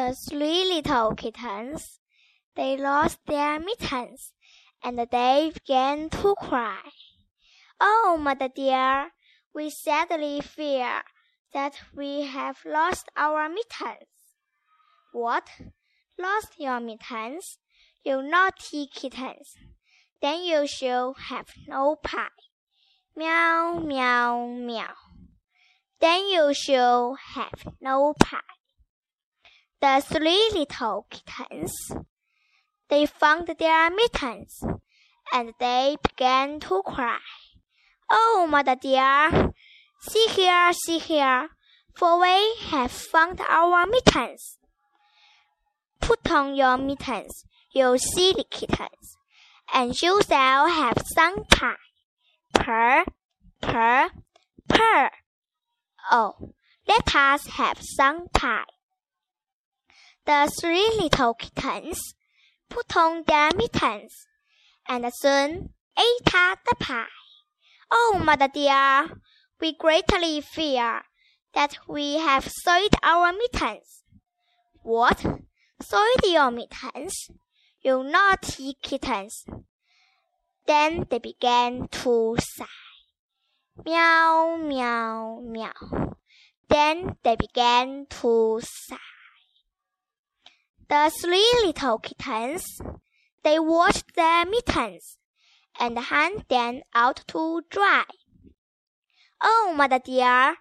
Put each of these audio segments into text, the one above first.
The three little kittens, they lost their mittens, and they began to cry. Oh, mother dear, we sadly fear that we have lost our mittens. What? Lost your mittens? You naughty kittens. Then you shall have no pie. Meow, meow, meow. Then you shall have no pie. The three little kittens, they found their mittens, and they began to cry. Oh, mother dear, see here, see here, for we have found our mittens. Put on your mittens, you silly kittens, and you shall have pie. Purr, purr, purr. Oh, let us have pie. The three little kittens put on their mittens, and soon ate up the pie. Oh, mother dear, we greatly fear that we have soiled our mittens. What? Soiled your mittens? You naughty kittens. Then they began to sigh. Meow, meow, meow. Then they began to sigh. The three little kittens, they washed their mittens and hung them out to dry. Oh, mother dear,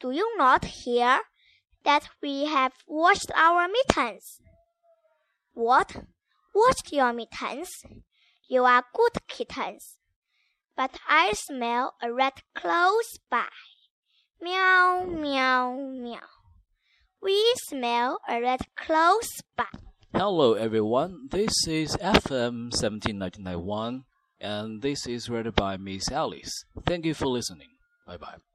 do you not hear that we have washed our mittens? What? Washed your mittens? You are good kittens. But I smell a rat close by. Meow, meow, meow. We smell a rat close by. Hello everyone, this is FM 17991 and this is read by Miss Alice. Thank you for listening. Bye bye.